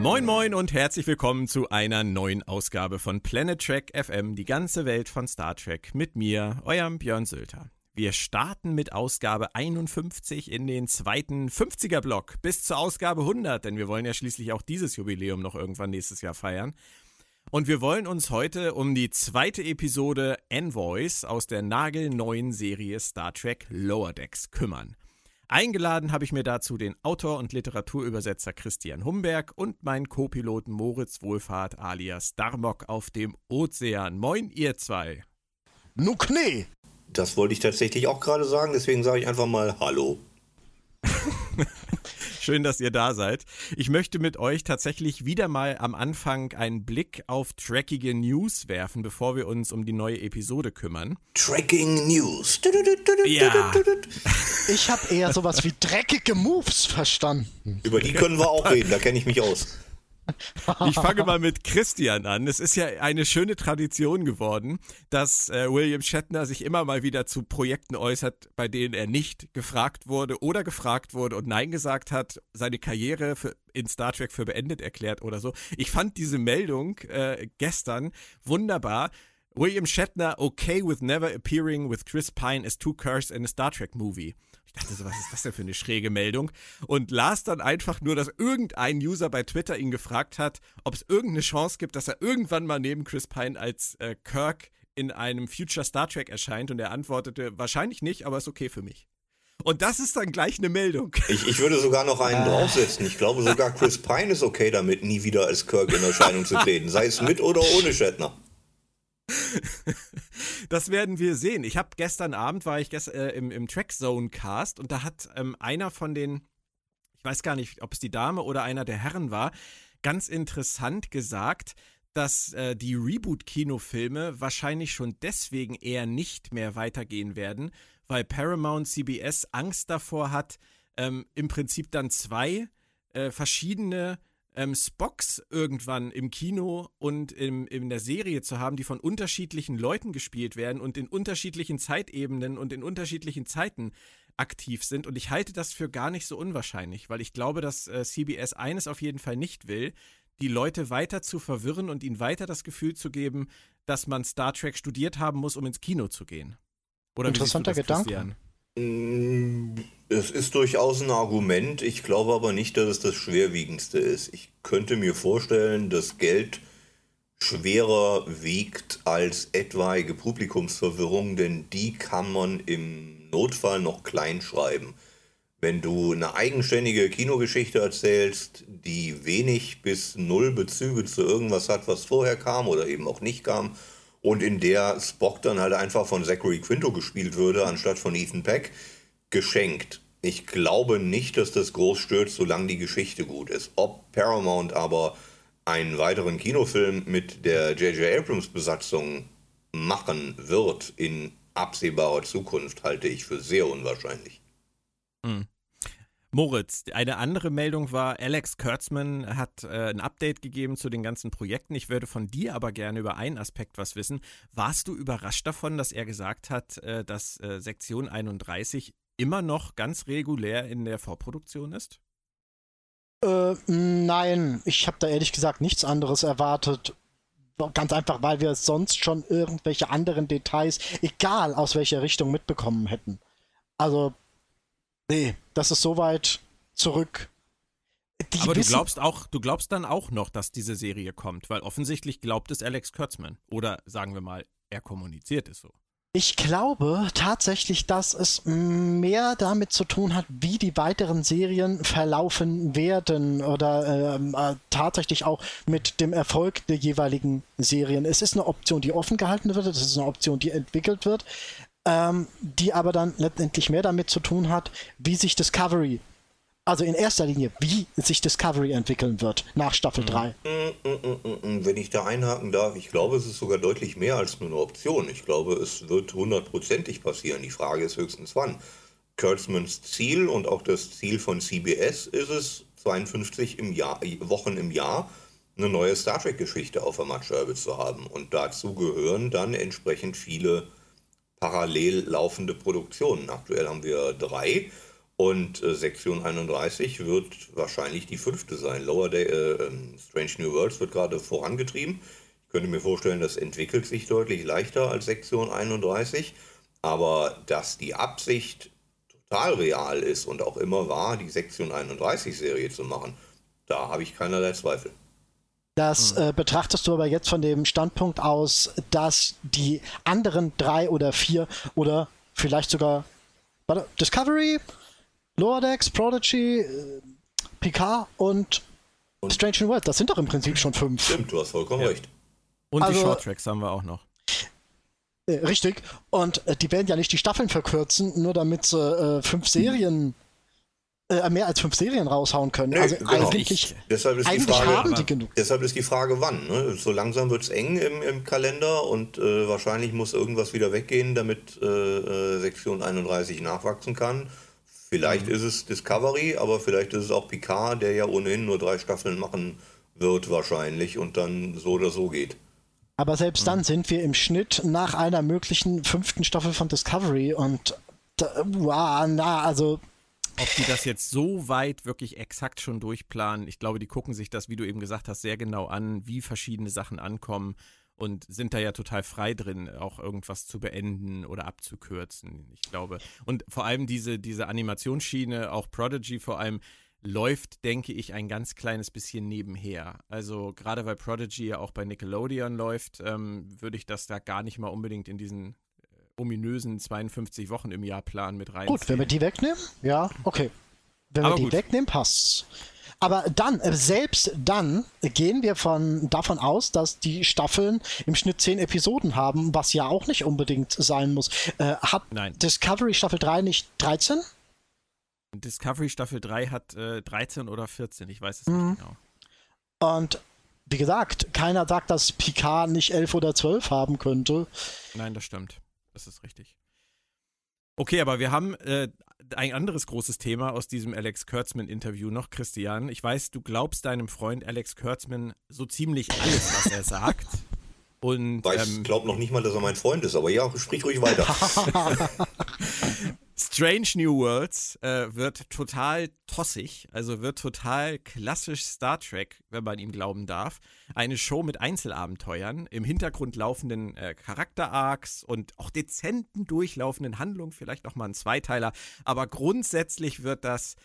Moin moin und herzlich willkommen zu einer neuen Ausgabe von Planet Trek FM, die ganze Welt von Star Trek mit mir, eurem Björn Sülter. Wir starten mit Ausgabe 51 in den zweiten 50er Block bis zur Ausgabe 100, denn wir wollen ja schließlich auch dieses Jubiläum noch irgendwann nächstes Jahr feiern. Und wir wollen uns heute um die zweite Episode Envoys aus der nagelneuen Serie Star Trek Lower Decks kümmern. Eingeladen habe ich mir dazu den Autor und Literaturübersetzer Christian Humberg und meinen Co-Piloten Moritz Wohlfahrt alias Darmok auf dem Ozean. Moin, ihr zwei. Nu Knie. Das wollte ich tatsächlich auch gerade sagen, deswegen sage ich einfach mal Hallo. Schön, dass ihr da seid. Ich möchte mit euch tatsächlich wieder mal am Anfang einen Blick auf trackige News werfen, bevor wir uns um die neue Episode kümmern. Tracking News. Ja. Ich habe eher sowas wie dreckige Moves verstanden. Über die können wir auch reden, da kenne ich mich aus. Ich fange mal mit Christian an. Es ist ja eine schöne Tradition geworden, dass äh, William Shatner sich immer mal wieder zu Projekten äußert, bei denen er nicht gefragt wurde oder gefragt wurde und Nein gesagt hat, seine Karriere für, in Star Trek für beendet erklärt oder so. Ich fand diese Meldung äh, gestern wunderbar. William Shatner okay with never appearing with Chris Pine as two Curs in a Star Trek movie. Ich dachte so, was ist das denn für eine schräge Meldung? Und las dann einfach nur, dass irgendein User bei Twitter ihn gefragt hat, ob es irgendeine Chance gibt, dass er irgendwann mal neben Chris Pine als äh, Kirk in einem Future Star Trek erscheint. Und er antwortete, wahrscheinlich nicht, aber ist okay für mich. Und das ist dann gleich eine Meldung. Ich, ich würde sogar noch einen draufsetzen. Ich glaube sogar Chris Pine ist okay damit, nie wieder als Kirk in Erscheinung zu treten. Sei es mit oder ohne Shatner. Das werden wir sehen. Ich habe gestern Abend war ich gest, äh, im, im Trackzone Cast und da hat ähm, einer von den, ich weiß gar nicht, ob es die Dame oder einer der Herren war, ganz interessant gesagt, dass äh, die Reboot-Kinofilme wahrscheinlich schon deswegen eher nicht mehr weitergehen werden, weil Paramount CBS Angst davor hat, ähm, im Prinzip dann zwei äh, verschiedene ähm, Spocks irgendwann im Kino und im, in der Serie zu haben, die von unterschiedlichen Leuten gespielt werden und in unterschiedlichen Zeitebenen und in unterschiedlichen Zeiten aktiv sind. Und ich halte das für gar nicht so unwahrscheinlich, weil ich glaube, dass äh, CBS eines auf jeden Fall nicht will, die Leute weiter zu verwirren und ihnen weiter das Gefühl zu geben, dass man Star Trek studiert haben muss, um ins Kino zu gehen. Oder Interessanter Gedanke. Mm, es ist durchaus ein Argument. Ich glaube aber nicht, dass es das schwerwiegendste ist. Ich könnte mir vorstellen, dass Geld schwerer wiegt als etwaige Publikumsverwirrung, denn die kann man im Notfall noch klein schreiben. Wenn du eine eigenständige Kinogeschichte erzählst, die wenig bis null Bezüge zu irgendwas hat, was vorher kam oder eben auch nicht kam, und in der Spock dann halt einfach von Zachary Quinto gespielt würde, anstatt von Ethan Peck, geschenkt. Ich glaube nicht, dass das groß stört, solange die Geschichte gut ist. Ob Paramount aber einen weiteren Kinofilm mit der J.J. Abrams-Besatzung machen wird in absehbarer Zukunft, halte ich für sehr unwahrscheinlich. Mhm. Moritz, eine andere Meldung war, Alex Kurtzman hat äh, ein Update gegeben zu den ganzen Projekten. Ich würde von dir aber gerne über einen Aspekt was wissen. Warst du überrascht davon, dass er gesagt hat, äh, dass äh, Sektion 31 immer noch ganz regulär in der Vorproduktion ist? Äh, nein, ich habe da ehrlich gesagt nichts anderes erwartet. Ganz einfach, weil wir sonst schon irgendwelche anderen Details, egal aus welcher Richtung, mitbekommen hätten. Also Nee, das ist so weit zurück. Die Aber du glaubst auch, du glaubst dann auch noch, dass diese Serie kommt, weil offensichtlich glaubt es Alex Kurtzman. Oder sagen wir mal, er kommuniziert es so. Ich glaube tatsächlich, dass es mehr damit zu tun hat, wie die weiteren Serien verlaufen werden oder ähm, äh, tatsächlich auch mit dem Erfolg der jeweiligen Serien. Es ist eine Option, die offen gehalten wird, es ist eine Option, die entwickelt wird ähm, die aber dann letztendlich mehr damit zu tun hat, wie sich Discovery, also in erster Linie, wie sich Discovery entwickeln wird nach Staffel 3. Mm, mm, mm, Wenn ich da einhaken darf, ich glaube, es ist sogar deutlich mehr als nur eine Option. Ich glaube, es wird hundertprozentig passieren. Die Frage ist höchstens wann. Kurtzmans Ziel und auch das Ziel von CBS ist es, 52 im Jahr, Wochen im Jahr eine neue Star Trek-Geschichte auf der Matscheibe zu haben. Und dazu gehören dann entsprechend viele parallel laufende Produktionen. Aktuell haben wir drei. Und äh, Sektion 31 wird wahrscheinlich die fünfte sein. Lower Day, äh, ähm, Strange New Worlds wird gerade vorangetrieben. Ich könnte mir vorstellen, das entwickelt sich deutlich leichter als Sektion 31. Aber dass die Absicht total real ist und auch immer war, die Sektion 31 Serie zu machen, da habe ich keinerlei Zweifel. Das hm. äh, betrachtest du aber jetzt von dem Standpunkt aus, dass die anderen drei oder vier oder vielleicht sogar warte, Discovery, Lower Decks, Prodigy, äh, Picard und, und, Strange New World, das sind doch im Prinzip schon fünf. Stimmt, du hast vollkommen ja. recht. Und also, die Short Tracks haben wir auch noch. Äh, richtig. Und äh, die werden ja nicht die Staffeln verkürzen, nur damit sie äh, fünf Serien äh, mehr als fünf Serien raushauen können. Nee, also genau. eigentlich, deshalb ist eigentlich die Frage, haben die genug. Deshalb ist die Frage, wann. Ne? So langsam wird es eng im, im, Kalender und äh, wahrscheinlich muss irgendwas wieder weggehen, damit äh, äh Sektion 31 nachwachsen kann. Vielleicht mhm. ist es Discovery, aber vielleicht ist es auch Picard, der ja ohnehin nur drei Staffeln machen wird wahrscheinlich und dann so oder so geht. Aber selbst mhm. dann sind wir im Schnitt nach einer möglichen fünften Staffel von Discovery und da, wow, na, also ob die das jetzt so weit wirklich exakt schon durchplanen, ich glaube, die gucken sich das, wie du eben gesagt hast, sehr genau an, wie verschiedene Sachen ankommen und sind da ja total frei drin, auch irgendwas zu beenden oder abzukürzen. Ich glaube. Und vor allem diese, diese Animationsschiene, auch Prodigy vor allem, läuft, denke ich, ein ganz kleines bisschen nebenher. Also gerade weil Prodigy ja auch bei Nickelodeon läuft, ähm, würde ich das da gar nicht mal unbedingt in diesen ominösen 52 Wochen im Jahr Plan mit rein. Gut, wenn wir die wegnehmen, ja, okay. Wenn Aber wir die wegnehmen, passt's. Aber dann, äh, selbst dann gehen wir von, davon aus, dass die Staffeln im Schnitt 10 Episoden haben, was ja auch nicht unbedingt sein muss. Äh, hat Nein. Discovery Staffel 3 nicht 13? Discovery Staffel 3 hat äh, 13 oder 14, ich weiß es mhm. nicht genau. Und wie gesagt, keiner sagt, dass Picard nicht 11 oder 12 haben könnte. Nein, das stimmt. Das ist richtig. Okay, aber wir haben äh, ein anderes großes Thema aus diesem Alex Kurtzman-Interview noch, Christian. Ich weiß, du glaubst deinem Freund Alex Kurtzman so ziemlich alles, was er sagt. Und, ich ähm, glaube noch nicht mal, dass er mein Freund ist, aber ja, sprich ruhig weiter. Strange New Worlds äh, wird total tossig, also wird total klassisch Star Trek, wenn man ihm glauben darf. Eine Show mit Einzelabenteuern, im Hintergrund laufenden äh, Charakter-Arcs und auch dezenten durchlaufenden Handlungen, vielleicht auch mal ein Zweiteiler. Aber grundsätzlich wird das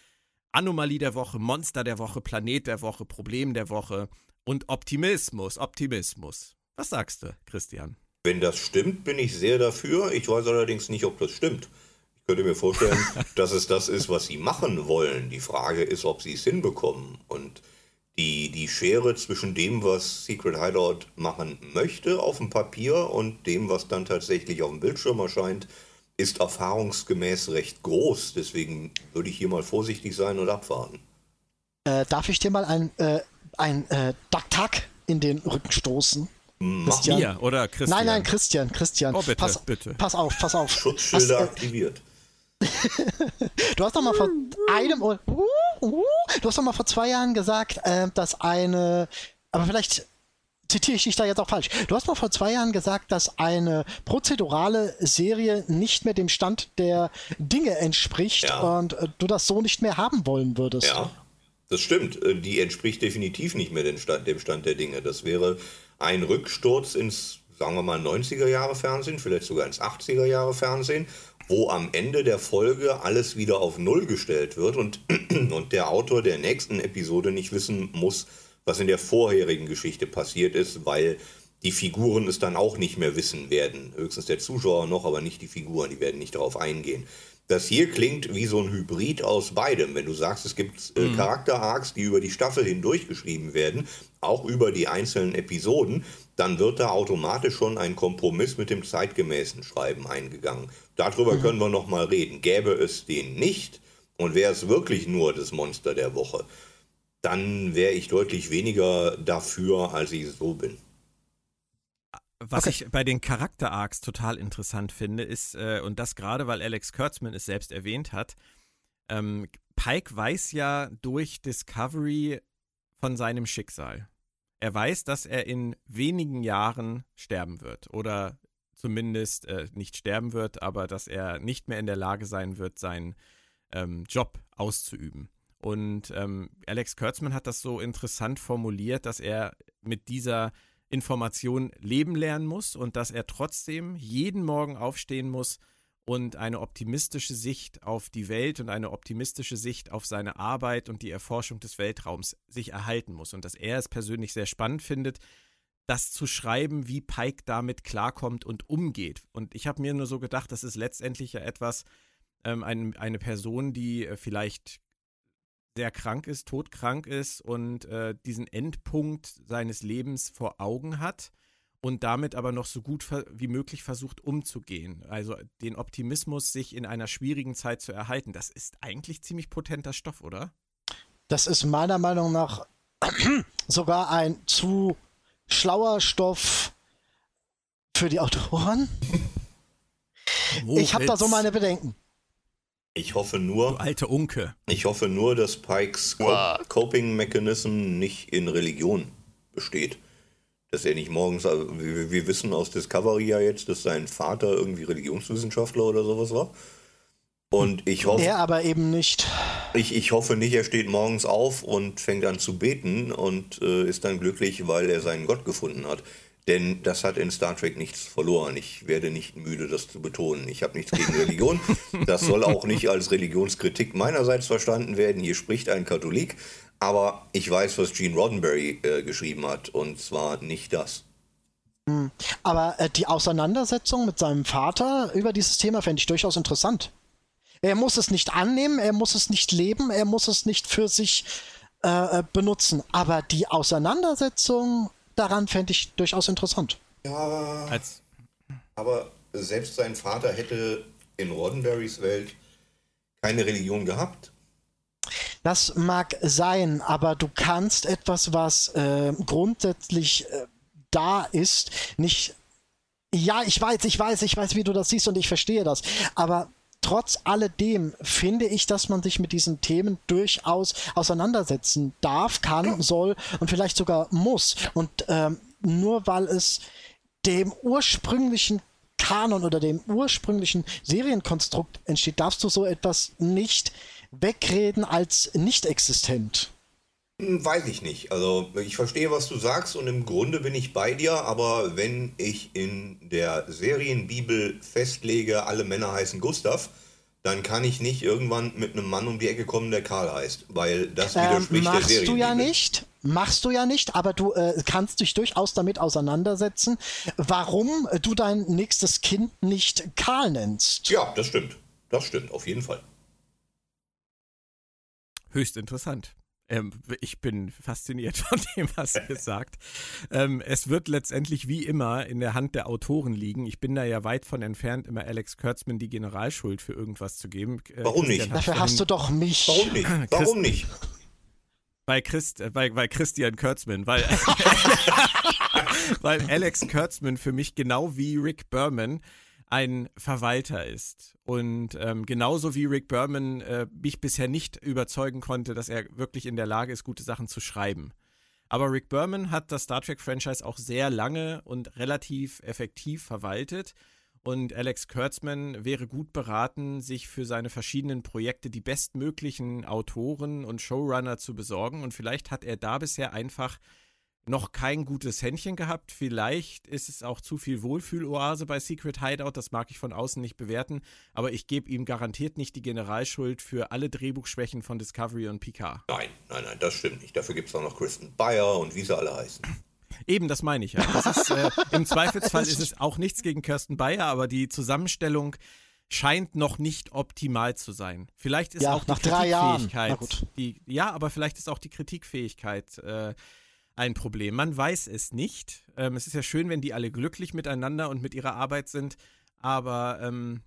Anomalie der Woche, Monster der Woche, Planet der Woche, Problem der Woche und Optimismus, Optimismus. Was sagst du, Christian? Wenn das stimmt, bin ich sehr dafür. Ich weiß allerdings nicht, ob das stimmt könnte mir vorstellen, dass es das ist, was sie machen wollen. Die Frage ist, ob sie es hinbekommen. Und die, die Schere zwischen dem, was Secret Hideout machen möchte auf dem Papier und dem, was dann tatsächlich auf dem Bildschirm erscheint, ist erfahrungsgemäß recht groß. Deswegen würde ich hier mal vorsichtig sein und abwarten. Äh, darf ich dir mal ein, äh, ein äh, Duck in den Rücken stoßen? Christian. Mir oder Christian? Nein, nein, Christian, Christian. Oh, bitte, pass, bitte. Pass auf, pass auf. Schutzschilder Hast, äh, aktiviert du hast doch mal vor einem oder du hast doch mal vor zwei Jahren gesagt, äh, dass eine, aber vielleicht zitiere ich dich da jetzt auch falsch. Du hast mal vor zwei Jahren gesagt, dass eine prozedurale Serie nicht mehr dem Stand der Dinge entspricht ja. und äh, du das so nicht mehr haben wollen würdest. Ja, das stimmt. Äh, die entspricht definitiv nicht mehr dem Stand, dem Stand der Dinge. Das wäre ein Rücksturz ins, sagen wir mal, 90er Jahre Fernsehen, vielleicht sogar ins 80er Jahre Fernsehen wo am Ende der Folge alles wieder auf Null gestellt wird und, und der Autor der nächsten Episode nicht wissen muss, was in der vorherigen Geschichte passiert ist, weil die Figuren es dann auch nicht mehr wissen werden. Höchstens der Zuschauer noch, aber nicht die Figuren, die werden nicht darauf eingehen. Das hier klingt wie so ein Hybrid aus beidem. Wenn du sagst, es gibt äh, mhm. Charakter-Arcs, die über die Staffel hindurch geschrieben werden, auch über die einzelnen Episoden, dann wird da automatisch schon ein Kompromiss mit dem zeitgemäßen Schreiben eingegangen. Darüber mhm. können wir noch mal reden. Gäbe es den nicht und wäre es wirklich nur das Monster der Woche, dann wäre ich deutlich weniger dafür, als ich so bin. Was okay. ich bei den Charakter-Arcs total interessant finde, ist, äh, und das gerade, weil Alex Kurtzman es selbst erwähnt hat, ähm, Pike weiß ja durch Discovery von seinem Schicksal. Er weiß, dass er in wenigen Jahren sterben wird oder zumindest äh, nicht sterben wird, aber dass er nicht mehr in der Lage sein wird, sein ähm, Job auszuüben. Und ähm, Alex Kurtzman hat das so interessant formuliert, dass er mit dieser Information leben lernen muss und dass er trotzdem jeden Morgen aufstehen muss und eine optimistische Sicht auf die Welt und eine optimistische Sicht auf seine Arbeit und die Erforschung des Weltraums sich erhalten muss. Und dass er es persönlich sehr spannend findet, das zu schreiben, wie Pike damit klarkommt und umgeht. Und ich habe mir nur so gedacht, das ist letztendlich ja etwas, ähm, ein, eine Person, die äh, vielleicht sehr krank ist, todkrank ist und äh, diesen Endpunkt seines Lebens vor Augen hat und damit aber noch so gut wie möglich versucht umzugehen. Also den Optimismus, sich in einer schwierigen Zeit zu erhalten, das ist eigentlich ziemlich potenter Stoff, oder? Das ist meiner Meinung nach sogar ein zu schlauer Stoff für die Autoren. Moritz. Ich habe da so meine Bedenken. Ich hoffe nur. Du alte Unke. Ich hoffe nur, dass Pikes Coping Mechanism nicht in Religion besteht. Dass er nicht morgens, also wir, wir, wissen aus Discovery ja jetzt, dass sein Vater irgendwie Religionswissenschaftler oder sowas war. Und ich hoffe. Er aber eben nicht. Ich, ich hoffe nicht, er steht morgens auf und fängt an zu beten und äh, ist dann glücklich, weil er seinen Gott gefunden hat. Denn das hat in Star Trek nichts verloren. Ich werde nicht müde, das zu betonen. Ich habe nichts gegen Religion. Das soll auch nicht als Religionskritik meinerseits verstanden werden. Hier spricht ein Katholik. Aber ich weiß, was Gene Roddenberry äh, geschrieben hat. Und zwar nicht das. Hm. Aber äh, die Auseinandersetzung mit seinem Vater über dieses Thema fände ich durchaus interessant. Er muss es nicht annehmen, er muss es nicht leben, er muss es nicht für sich äh, äh benutzen. Aber die Auseinandersetzung daran fände ich durchaus interessant. Ja, Als aber selbst sein Vater hätte in Roddenberrys Welt keine Religion gehabt. Das mag sein, aber du kannst etwas, was äh, grundsätzlich äh, da ist, nicht. Ja, ich weiß, ich weiß, ich weiß, wie du das siehst und ich verstehe das. Aber trotz alledem finde ich, dass man sich mit diesen Themen durchaus auseinandersetzen darf, kann, soll und vielleicht sogar muss. Und ähm, nur weil es dem ursprünglichen Kanon oder dem ursprünglichen Serienkonstrukt entsteht, darfst du so etwas nicht wegreden als nicht existent. Hm, weiß ich nicht. Also ich verstehe, was du sagst und im Grunde bin ich bei dir, aber wenn ich in der Serienbibel festlege, alle Männer heißen Gustav, dann kann ich nicht irgendwann mit einem Mann um die Ecke kommen, der Karl heißt, weil das ähm, widerspricht ähm, der Serienbibel. Machst du ja nicht. Machst du ja nicht, aber du äh, kannst dich durchaus damit auseinandersetzen, warum du dein nächstes Kind nicht Karl nennst. Ja, das stimmt. Das stimmt, auf jeden Fall. Höchst interessant. Ähm, ich bin fasziniert von dem, was er sagt. Ähm, es wird letztendlich wie immer in der Hand der Autoren liegen. Ich bin da ja weit von entfernt, immer Alex Kurtzman die Generalschuld für irgendwas zu geben. Äh, Warum Christian nicht? Dafür hast du doch mich. Warum nicht? Warum nicht? Bei, Christ, äh, bei, bei Christian Kurtzman, weil, weil Alex Kurtzman für mich genau wie Rick Berman ein Verwalter ist. Und ähm, genauso wie Rick Berman äh, mich bisher nicht überzeugen konnte, dass er wirklich in der Lage ist, gute Sachen zu schreiben. Aber Rick Berman hat das Star Trek-Franchise auch sehr lange und relativ effektiv verwaltet. Und Alex Kurtzman wäre gut beraten, sich für seine verschiedenen Projekte die bestmöglichen Autoren und Showrunner zu besorgen. Und vielleicht hat er da bisher einfach noch kein gutes Händchen gehabt. Vielleicht ist es auch zu viel Wohlfühloase bei Secret Hideout. Das mag ich von außen nicht bewerten. Aber ich gebe ihm garantiert nicht die Generalschuld für alle Drehbuchschwächen von Discovery und Picard. Nein, nein, nein, das stimmt nicht. Dafür gibt es auch noch Kristen Bayer und wie sie alle heißen. Eben, das meine ich ja. Ist, äh, Im Zweifelsfall ist es auch nichts gegen Kirsten Bayer, aber die Zusammenstellung scheint noch nicht optimal zu sein. Vielleicht ist ja, auch die Kritikfähigkeit. Die, ja, aber vielleicht ist auch die Kritikfähigkeit äh, ein Problem. Man weiß es nicht. Ähm, es ist ja schön, wenn die alle glücklich miteinander und mit ihrer Arbeit sind, aber ähm,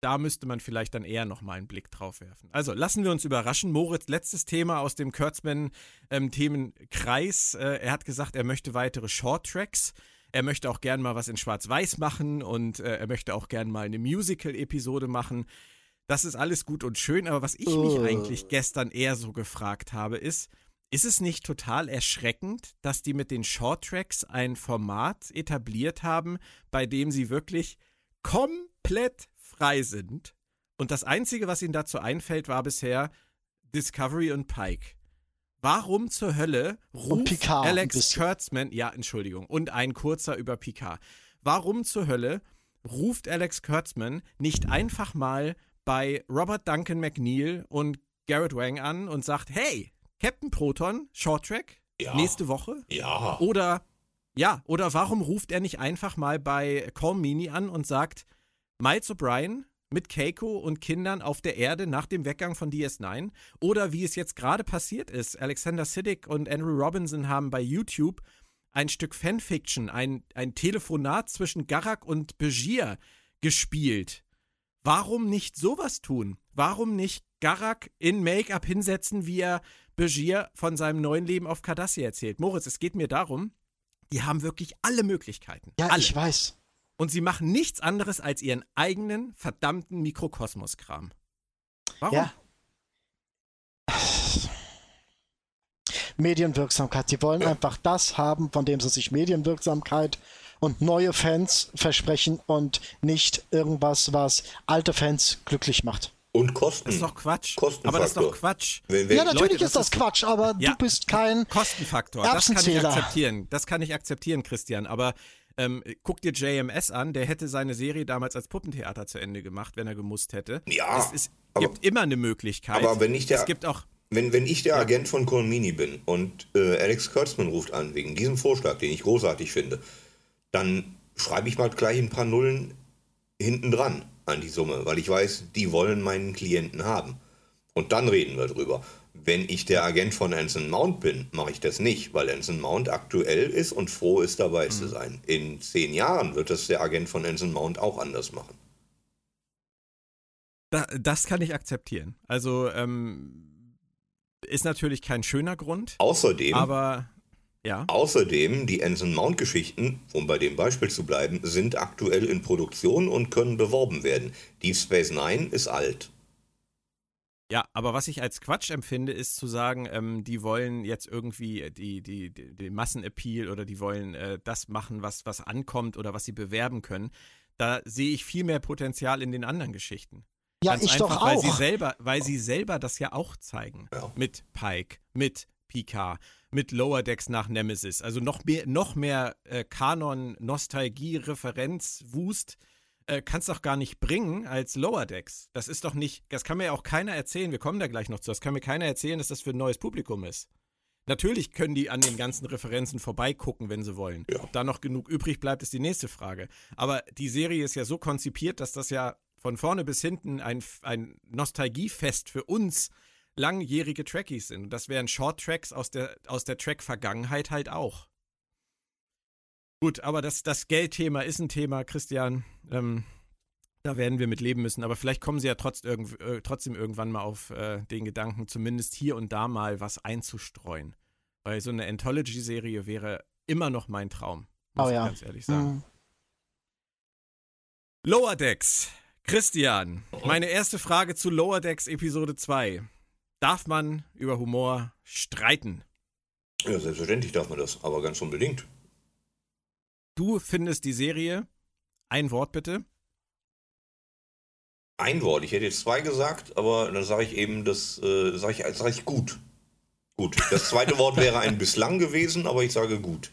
da müsste man vielleicht dann eher nochmal einen Blick drauf werfen. Also lassen wir uns überraschen. Moritz, letztes Thema aus dem Kurtzman-Themenkreis. Ähm, äh, er hat gesagt, er möchte weitere Short-Tracks. Er möchte auch gern mal was in Schwarz-Weiß machen und äh, er möchte auch gern mal eine Musical-Episode machen. Das ist alles gut und schön, aber was ich mich oh. eigentlich gestern eher so gefragt habe, ist, ist es nicht total erschreckend, dass die mit den Shorttracks ein Format etabliert haben, bei dem sie wirklich komplett frei sind, Und das Einzige, was ihm dazu einfällt, war bisher Discovery und Pike. Warum zur Hölle ruft Alex Kurtzman, ja, Entschuldigung, und ein kurzer über Picard. Warum zur Hölle ruft Alex Kurtzman nicht einfach mal bei Robert Duncan McNeil und Garrett Wang an und sagt, hey, Captain Proton, Short Track, ja. nächste Woche? Ja. Oder, ja, oder warum ruft er nicht einfach mal bei Call Mini an und sagt, Miles O'Brien mit Keiko und Kindern auf der Erde nach dem Weggang von DS9? Oder wie es jetzt gerade passiert ist, Alexander Siddig und Andrew Robinson haben bei YouTube ein Stück Fanfiction, ein, ein Telefonat zwischen Garak und Begier gespielt. Warum nicht sowas tun? Warum nicht Garak in Make-up hinsetzen, wie er Begier von seinem neuen Leben auf Cardassia erzählt? Moritz, es geht mir darum, die haben wirklich alle Möglichkeiten. Ja, alle. ich weiß. Und sie machen nichts anderes als ihren eigenen verdammten Mikrokosmos-Kram. Warum? Ja. Medienwirksamkeit. Sie wollen einfach das haben, von dem sie sich Medienwirksamkeit und neue Fans versprechen und nicht irgendwas, was alte Fans glücklich macht. Und Kosten. Das ist doch Quatsch. Aber das ist doch Quatsch. Wenn, wenn ja, natürlich Leute, ist das, das Quatsch, aber ja, du bist kein Kostenfaktor. Das kann ich akzeptieren. Das kann ich akzeptieren, Christian. Aber ähm, guck dir JMS an, der hätte seine Serie damals als Puppentheater zu Ende gemacht, wenn er gemusst hätte. Ja. Es, es aber, gibt immer eine Möglichkeit. Aber wenn ich der, es gibt auch wenn, wenn ich der ja. Agent von Colmini bin und äh, Alex Kurtzman ruft an wegen diesem Vorschlag, den ich großartig finde, dann schreibe ich mal gleich ein paar Nullen hinten dran an die Summe, weil ich weiß, die wollen meinen Klienten haben. Und dann reden wir drüber. Wenn ich der Agent von Anson Mount bin, mache ich das nicht, weil Anson Mount aktuell ist und froh ist, dabei mhm. zu sein. In zehn Jahren wird das der Agent von Anson Mount auch anders machen. Da, das kann ich akzeptieren. Also ähm, ist natürlich kein schöner Grund. Außerdem, aber ja. Außerdem, die Anson Mount-Geschichten, um bei dem Beispiel zu bleiben, sind aktuell in Produktion und können beworben werden. Deep Space Nine ist alt. Ja, aber was ich als Quatsch empfinde, ist zu sagen, ähm, die wollen jetzt irgendwie die, die, die, die Massenappeal oder die wollen äh, das machen, was, was ankommt oder was sie bewerben können. Da sehe ich viel mehr Potenzial in den anderen Geschichten. Ja, Ganz ich einfach, doch auch. Weil sie selber, weil sie selber das ja auch zeigen. Ja. Mit Pike, mit Picard, mit Lower Decks nach Nemesis. Also noch mehr, noch mehr äh, Kanon, Nostalgie, Referenz, Wust äh, kannst doch gar nicht bringen als Lower Decks. Das ist doch nicht, das kann mir auch keiner erzählen. Wir kommen da gleich noch zu. Das kann mir keiner erzählen, dass das für ein neues Publikum ist. Natürlich können die an den ganzen Referenzen vorbeigucken, wenn sie wollen. Ja. Ob da noch genug übrig bleibt, ist die nächste Frage. Aber die Serie ist ja so konzipiert, dass das ja von vorne bis hinten ein, ein Nostalgiefest für uns langjährige Trackies sind. Und das wären Short Tracks aus der, aus der Track-Vergangenheit halt auch. Gut, aber das, das Geldthema ist ein Thema, Christian. Ähm, da werden wir mit leben müssen. Aber vielleicht kommen sie ja trotz irgend, äh, trotzdem irgendwann mal auf äh, den Gedanken, zumindest hier und da mal was einzustreuen. Weil so eine Anthology-Serie wäre immer noch mein Traum. Muss oh, ich ja. ganz ehrlich sagen. Mhm. Lower Decks. Christian, meine erste Frage zu Lower Decks Episode 2. Darf man über Humor streiten? Ja, selbstverständlich darf man das, aber ganz unbedingt. Du findest die Serie, ein Wort bitte. Ein Wort, ich hätte jetzt zwei gesagt, aber dann sage ich eben, das äh, sage ich, sag ich gut. Gut. Das zweite Wort wäre ein bislang gewesen, aber ich sage gut.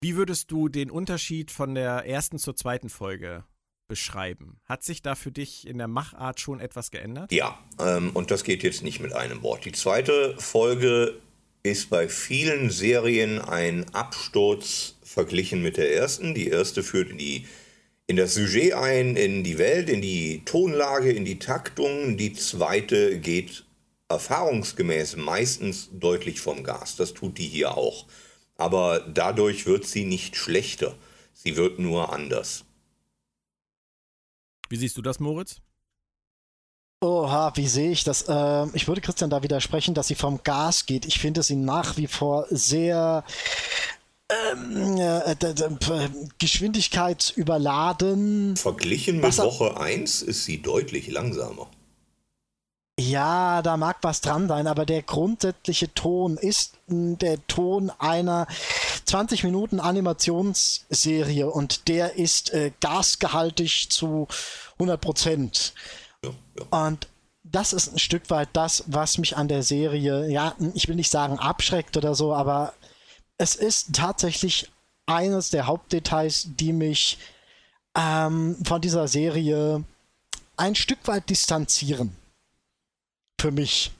Wie würdest du den Unterschied von der ersten zur zweiten Folge beschreiben? Hat sich da für dich in der Machart schon etwas geändert? Ja, ähm, und das geht jetzt nicht mit einem Wort. Die zweite Folge ist bei vielen Serien ein Absturz verglichen mit der ersten. Die erste führt in, die, in das Sujet ein, in die Welt, in die Tonlage, in die Taktung. Die zweite geht erfahrungsgemäß meistens deutlich vom Gas. Das tut die hier auch. Aber dadurch wird sie nicht schlechter. Sie wird nur anders. Wie siehst du das, Moritz? Oha, wie sehe ich das? Äh, ich würde Christian da widersprechen, dass sie vom Gas geht. Ich finde sie nach wie vor sehr ähm, äh, Geschwindigkeitsüberladen. Verglichen mit Woche 1 ist sie deutlich langsamer. Ja, da mag was dran sein, aber der grundsätzliche Ton ist der Ton einer 20 Minuten Animationsserie und der ist äh, gasgehaltig zu 100 Prozent. Ja, ja. Und das ist ein Stück weit das, was mich an der Serie, ja, ich will nicht sagen abschreckt oder so, aber es ist tatsächlich eines der Hauptdetails, die mich ähm, von dieser Serie ein Stück weit distanzieren. Für mich.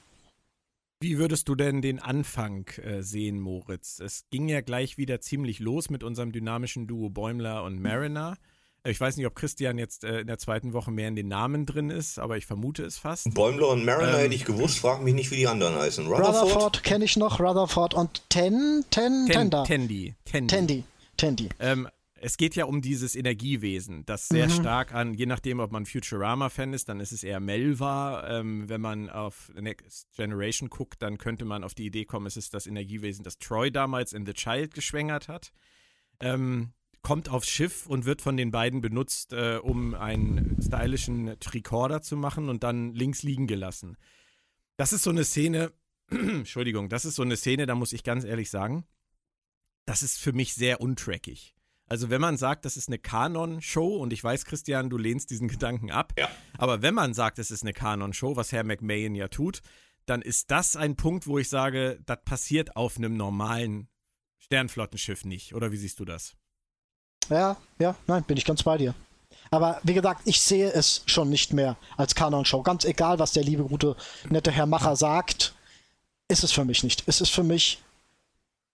Wie würdest du denn den Anfang äh, sehen, Moritz? Es ging ja gleich wieder ziemlich los mit unserem dynamischen Duo Bäumler und Mariner. Ich weiß nicht, ob Christian jetzt äh, in der zweiten Woche mehr in den Namen drin ist, aber ich vermute es fast. Bäumler und Mariner ähm, hätte ich gewusst, frag mich nicht, wie die anderen heißen. Rutherford, Rutherford kenne ich noch, Rutherford und Ten, Ten, Ten, Tender. Tendi. Tendi. Tendi. Tendi. Ähm, es geht ja um dieses Energiewesen, das sehr mhm. stark an, je nachdem, ob man Futurama-Fan ist, dann ist es eher Melva. Ähm, wenn man auf Next Generation guckt, dann könnte man auf die Idee kommen, es ist das Energiewesen, das Troy damals in The Child geschwängert hat. Ähm, kommt aufs Schiff und wird von den beiden benutzt, äh, um einen stylischen Tricorder zu machen und dann links liegen gelassen. Das ist so eine Szene, Entschuldigung, das ist so eine Szene, da muss ich ganz ehrlich sagen, das ist für mich sehr untrackig. Also wenn man sagt, das ist eine Kanon-Show, und ich weiß, Christian, du lehnst diesen Gedanken ab, ja. aber wenn man sagt, es ist eine Kanon-Show, was Herr McMahon ja tut, dann ist das ein Punkt, wo ich sage, das passiert auf einem normalen Sternflottenschiff nicht. Oder wie siehst du das? Ja, ja, nein, bin ich ganz bei dir. Aber wie gesagt, ich sehe es schon nicht mehr als Kanon-Show. Ganz egal, was der liebe, gute, nette Herr Macher sagt, ist es für mich nicht. Es ist für mich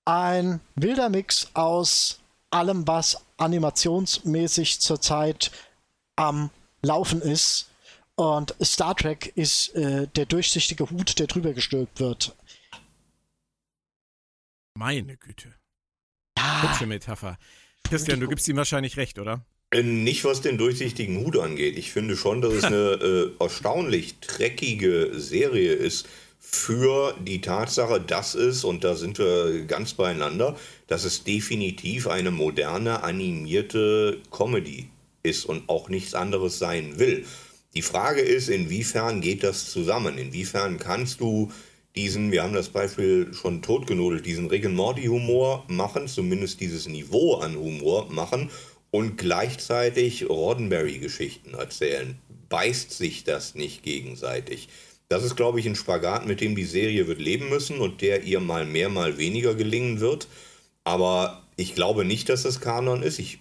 ein wilder Mix aus allem, was animationsmäßig zurzeit am Laufen ist. Und Star Trek ist äh, der durchsichtige Hut, der drüber gestülpt wird. Meine Güte. Hübsche Metapher. Christian, du gibst ihm wahrscheinlich recht, oder? Äh, nicht, was den durchsichtigen Hut angeht. Ich finde schon, dass es eine äh, erstaunlich dreckige Serie ist für die Tatsache, dass es, und da sind wir ganz beieinander, dass es definitiv eine moderne animierte Comedy ist und auch nichts anderes sein will. Die Frage ist, inwiefern geht das zusammen? Inwiefern kannst du diesen, wir haben das Beispiel schon totgenudelt, diesen Rick and Morty Humor machen, zumindest dieses Niveau an Humor machen und gleichzeitig Roddenberry Geschichten erzählen? Beißt sich das nicht gegenseitig? Das ist, glaube ich, ein Spagat, mit dem die Serie wird leben müssen und der ihr mal mehr, mal weniger gelingen wird. Aber ich glaube nicht, dass es Kanon ist. Ich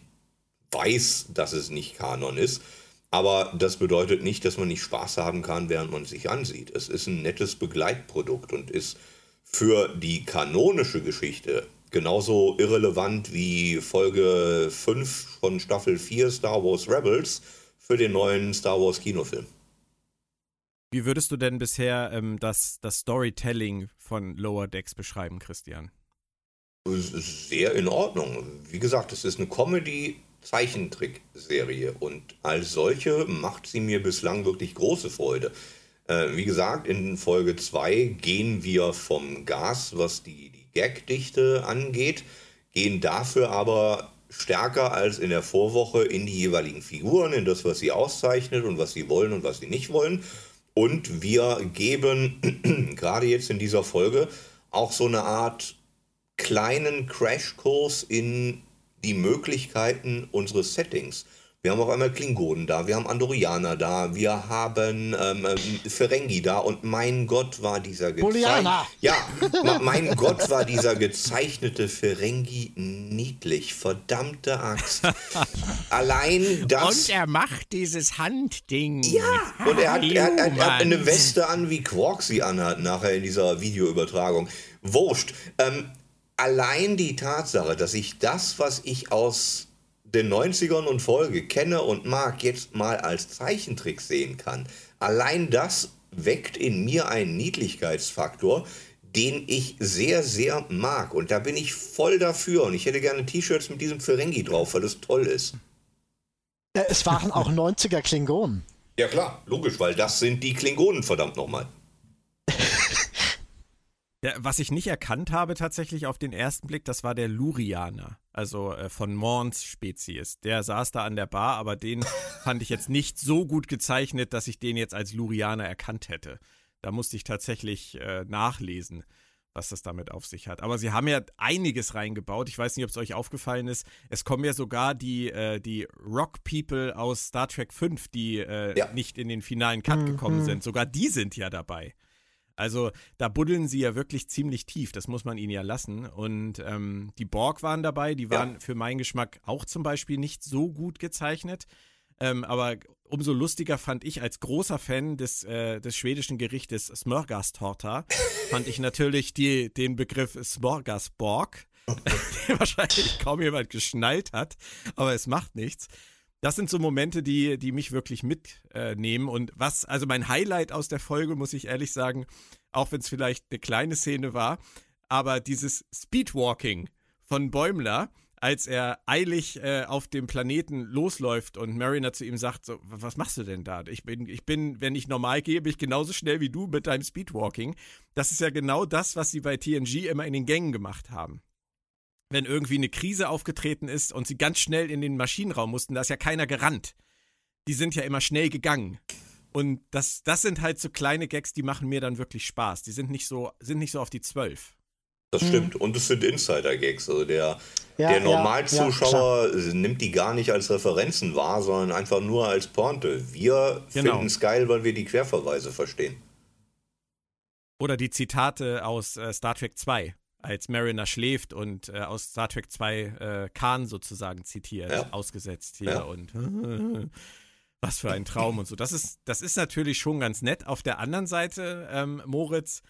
weiß, dass es nicht Kanon ist. Aber das bedeutet nicht, dass man nicht Spaß haben kann, während man sich ansieht. Es ist ein nettes Begleitprodukt und ist für die kanonische Geschichte genauso irrelevant wie Folge 5 von Staffel 4 Star Wars Rebels für den neuen Star Wars Kinofilm. Wie würdest du denn bisher ähm, das, das Storytelling von Lower Decks beschreiben, Christian? Sehr in Ordnung. Wie gesagt, es ist eine Comedy-Zeichentrick-Serie und als solche macht sie mir bislang wirklich große Freude. Äh, wie gesagt, in Folge 2 gehen wir vom Gas, was die, die Gagdichte angeht, gehen dafür aber stärker als in der Vorwoche in die jeweiligen Figuren, in das, was sie auszeichnet und was sie wollen und was sie nicht wollen. Und wir geben gerade jetzt in dieser Folge auch so eine Art kleinen Crashkurs in die Möglichkeiten unseres Settings. Wir haben auf einmal Klingonen da, wir haben Andorianer da, wir haben ähm, ähm Ferengi da und mein Gott war dieser gezeichnete. Ja, mein Gott war dieser gezeichnete Ferengi niedlich. Verdammte Axt. Allein das. Und er macht dieses Handding. Ja, und er hat, er, hat, er hat eine Weste an, wie Quark sie anhat, nachher in dieser Videoübertragung. Wurscht. Ähm, allein die Tatsache, dass ich das, was ich aus den 90ern und Folge kenne und mag, jetzt mal als Zeichentrick sehen kann. Allein das weckt in mir einen Niedlichkeitsfaktor, den ich sehr, sehr mag. Und da bin ich voll dafür. Und ich hätte gerne T-Shirts mit diesem Ferengi drauf, weil es toll ist. Es waren auch 90er Klingonen. Ja klar, logisch, weil das sind die Klingonen, verdammt nochmal. Was ich nicht erkannt habe tatsächlich auf den ersten Blick, das war der Lurianer, also äh, von Morns Spezies. Der saß da an der Bar, aber den fand ich jetzt nicht so gut gezeichnet, dass ich den jetzt als Lurianer erkannt hätte. Da musste ich tatsächlich äh, nachlesen, was das damit auf sich hat. Aber sie haben ja einiges reingebaut. Ich weiß nicht, ob es euch aufgefallen ist. Es kommen ja sogar die, äh, die Rock People aus Star Trek 5, die äh, ja. nicht in den finalen Cut mhm. gekommen sind. Sogar die sind ja dabei. Also da buddeln sie ja wirklich ziemlich tief, das muss man ihnen ja lassen. Und ähm, die Borg waren dabei, die waren ja. für meinen Geschmack auch zum Beispiel nicht so gut gezeichnet. Ähm, aber umso lustiger fand ich als großer Fan des, äh, des schwedischen Gerichtes Smörgastorta, fand ich natürlich die, den Begriff Smorgasborg, den wahrscheinlich kaum jemand geschnallt hat, aber es macht nichts. Das sind so Momente, die, die mich wirklich mitnehmen. Äh, und was, also mein Highlight aus der Folge, muss ich ehrlich sagen, auch wenn es vielleicht eine kleine Szene war, aber dieses Speedwalking von Bäumler, als er eilig äh, auf dem Planeten losläuft und Mariner zu ihm sagt, so, was machst du denn da? Ich bin, ich bin, wenn ich normal gehe, bin ich genauso schnell wie du mit deinem Speedwalking. Das ist ja genau das, was sie bei TNG immer in den Gängen gemacht haben. Wenn irgendwie eine Krise aufgetreten ist und sie ganz schnell in den Maschinenraum mussten, da ist ja keiner gerannt. Die sind ja immer schnell gegangen. Und das, das sind halt so kleine Gags, die machen mir dann wirklich Spaß. Die sind nicht so, sind nicht so auf die zwölf. Das hm. stimmt. Und es sind Insider-Gags. Also der, ja, der Normalzuschauer ja, nimmt die gar nicht als Referenzen wahr, sondern einfach nur als Pointe. Wir genau. finden es geil, weil wir die Querverweise verstehen. Oder die Zitate aus äh, Star Trek 2, als Mariner schläft und äh, aus Star Trek 2 äh, Khan sozusagen zitiert, ja. ausgesetzt hier und was für ein Traum und so. Das ist, das ist natürlich schon ganz nett. Auf der anderen Seite, ähm, Moritz,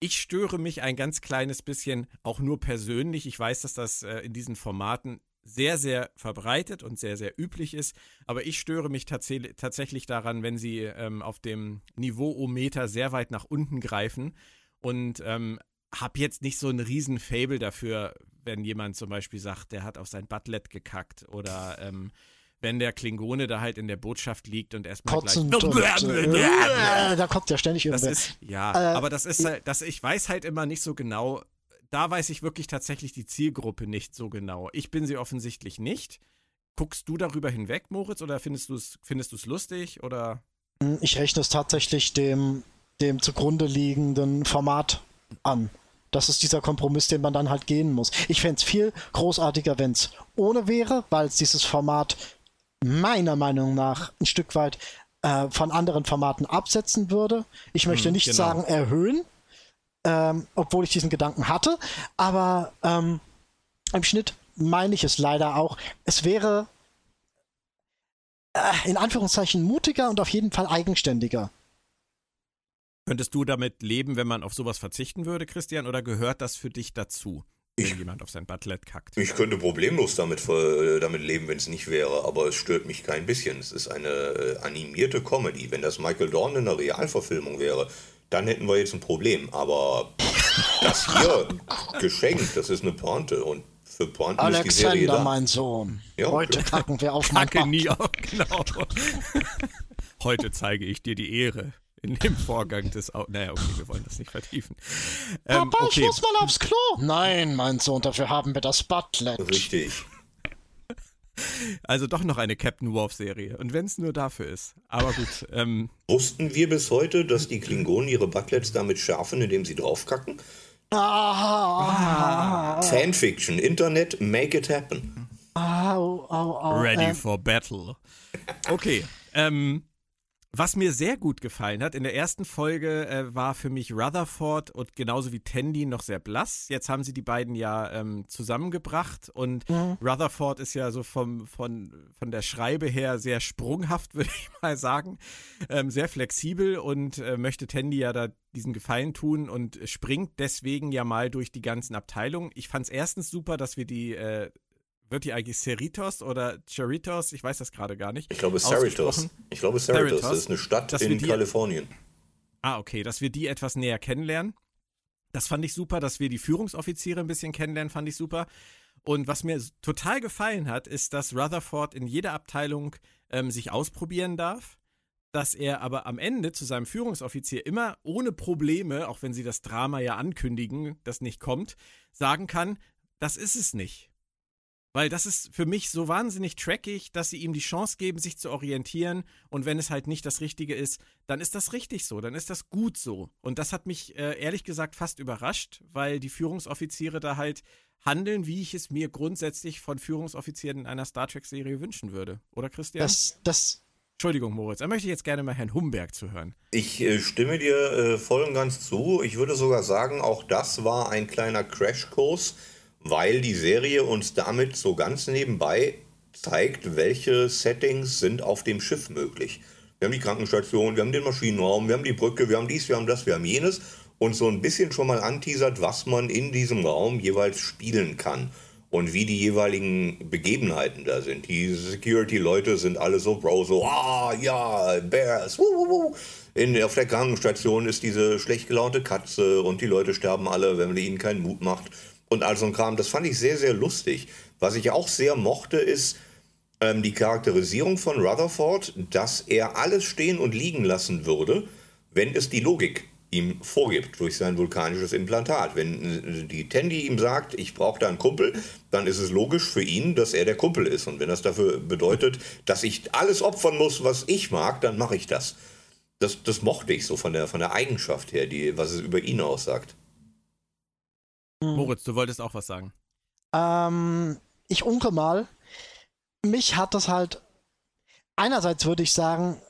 ich störe mich ein ganz kleines bisschen, auch nur persönlich. Ich weiß, dass das äh, in diesen Formaten sehr, sehr verbreitet und sehr, sehr üblich ist. Aber ich störe mich tats tatsächlich daran, wenn sie ähm, auf dem Niveauometer sehr weit nach unten greifen und ähm, habe jetzt nicht so ein riesen Fable dafür, wenn jemand zum Beispiel sagt, der hat auf sein Butlet gekackt oder ähm, wenn der Klingone da halt in der Botschaft liegt und erstmal gleich. Und, äh, da kommt ja ständig irgendwer. Das ist, ja, äh, aber das ist halt, das, ich weiß halt immer nicht so genau, da weiß ich wirklich tatsächlich die Zielgruppe nicht so genau. Ich bin sie offensichtlich nicht. Guckst du darüber hinweg, Moritz, oder findest du es findest lustig oder? Hm, ich rechne es tatsächlich dem, dem zugrunde liegenden Format an. Das ist dieser Kompromiss, den man dann halt gehen muss. Ich fände es viel großartiger, wenn es ohne wäre, weil es dieses Format meiner Meinung nach ein Stück weit äh, von anderen Formaten absetzen würde. Ich möchte hm, nicht genau. sagen erhöhen, ähm, obwohl ich diesen Gedanken hatte, aber ähm, im Schnitt meine ich es leider auch. Es wäre äh, in Anführungszeichen mutiger und auf jeden Fall eigenständiger. Könntest du damit leben, wenn man auf sowas verzichten würde, Christian, oder gehört das für dich dazu? wenn ich, jemand auf sein Butlet kackt. Ich könnte problemlos damit, äh, damit leben, wenn es nicht wäre, aber es stört mich kein bisschen. Es ist eine äh, animierte Comedy. Wenn das Michael Dorn in einer Realverfilmung wäre, dann hätten wir jetzt ein Problem. Aber das hier geschenkt, das ist eine Pointe und für Pointe Alexander, ist die Serie da. mein Sohn. Ja, Heute kacken wir auf mein Kacke nie auf, genau. Heute zeige ich dir die Ehre in dem Vorgang des Au Naja, okay, wir wollen das nicht vertiefen. Ähm, Papa, okay. ich muss mal aufs Klo. Nein, mein Sohn, dafür haben wir das Butlet. Richtig. Also doch noch eine Captain Worf-Serie. Und wenn es nur dafür ist. Aber gut. Ähm, Wussten wir bis heute, dass die Klingonen ihre Butlets damit schärfen, indem sie draufkacken? Ah. Fanfiction, Internet, make it happen. Au, au, au, Ready äh. for battle. Okay. Ähm, was mir sehr gut gefallen hat, in der ersten Folge äh, war für mich Rutherford und genauso wie Tandy noch sehr blass. Jetzt haben sie die beiden ja ähm, zusammengebracht und mhm. Rutherford ist ja so vom, von, von der Schreibe her sehr sprunghaft, würde ich mal sagen. Ähm, sehr flexibel und äh, möchte Tandy ja da diesen Gefallen tun und springt deswegen ja mal durch die ganzen Abteilungen. Ich fand es erstens super, dass wir die äh, wird die eigentlich Cerritos oder Cerritos? Ich weiß das gerade gar nicht. Ich glaube Cerritos. Ich glaube Cerritos. Das ist eine Stadt in die, Kalifornien. Ah, okay. Dass wir die etwas näher kennenlernen. Das fand ich super. Dass wir die Führungsoffiziere ein bisschen kennenlernen, fand ich super. Und was mir total gefallen hat, ist, dass Rutherford in jeder Abteilung ähm, sich ausprobieren darf. Dass er aber am Ende zu seinem Führungsoffizier immer ohne Probleme, auch wenn sie das Drama ja ankündigen, das nicht kommt, sagen kann, das ist es nicht Weil das ist für mich so wahnsinnig trackig, dass sie ihm die Chance geben, sich zu orientieren. Und wenn es halt nicht das Richtige ist, dann ist das richtig so, dann ist das gut so. Und das hat mich äh, ehrlich gesagt fast überrascht, weil die Führungsoffiziere da halt handeln, wie ich es mir grundsätzlich von Führungsoffizieren in einer Star Trek-Serie wünschen würde. Oder Christian? Das, das, Entschuldigung, Moritz, da möchte ich jetzt gerne mal Herrn Humberg zu hören. Ich äh, stimme dir äh, voll und ganz zu. Ich würde sogar sagen, auch das war ein kleiner Crashkurs weil die Serie uns damit so ganz nebenbei zeigt, welche Settings sind auf dem Schiff möglich. Wir haben die Krankenstation, wir haben den Maschinenraum, wir haben die Brücke, wir haben dies, wir haben das, wir haben jenes und so ein bisschen schon mal anteasert, was man in diesem Raum jeweils spielen kann und wie die jeweiligen Begebenheiten da sind. Die Security-Leute sind alle so Bro, so, ah, ja, Bears, wuh, wuh, wuh. In, auf der Krankenstation ist diese schlecht gelaunte Katze und die Leute sterben alle, wenn man ihnen keinen Mut macht und all so ein Kram. Das fand ich sehr, sehr lustig. Was ich auch sehr mochte, ist ähm, die Charakterisierung von Rutherford, dass er alles stehen und liegen lassen würde, wenn es die Logik ihm vorgibt durch sein vulkanisches Implantat. Wenn äh, die Tandy ihm sagt, ich brauche da einen Kumpel, dann ist es logisch für ihn, dass er der Kumpel ist. Und wenn das dafür bedeutet, dass ich alles opfern muss, was ich mag, dann mache ich das. das. Das mochte ich so von der, von der Eigenschaft her, die, was es über ihn aussagt. Hm. Moritz, du wolltest auch was sagen. Ähm, ich unke mal. Mich hat das halt. Einerseits würde ich sagen,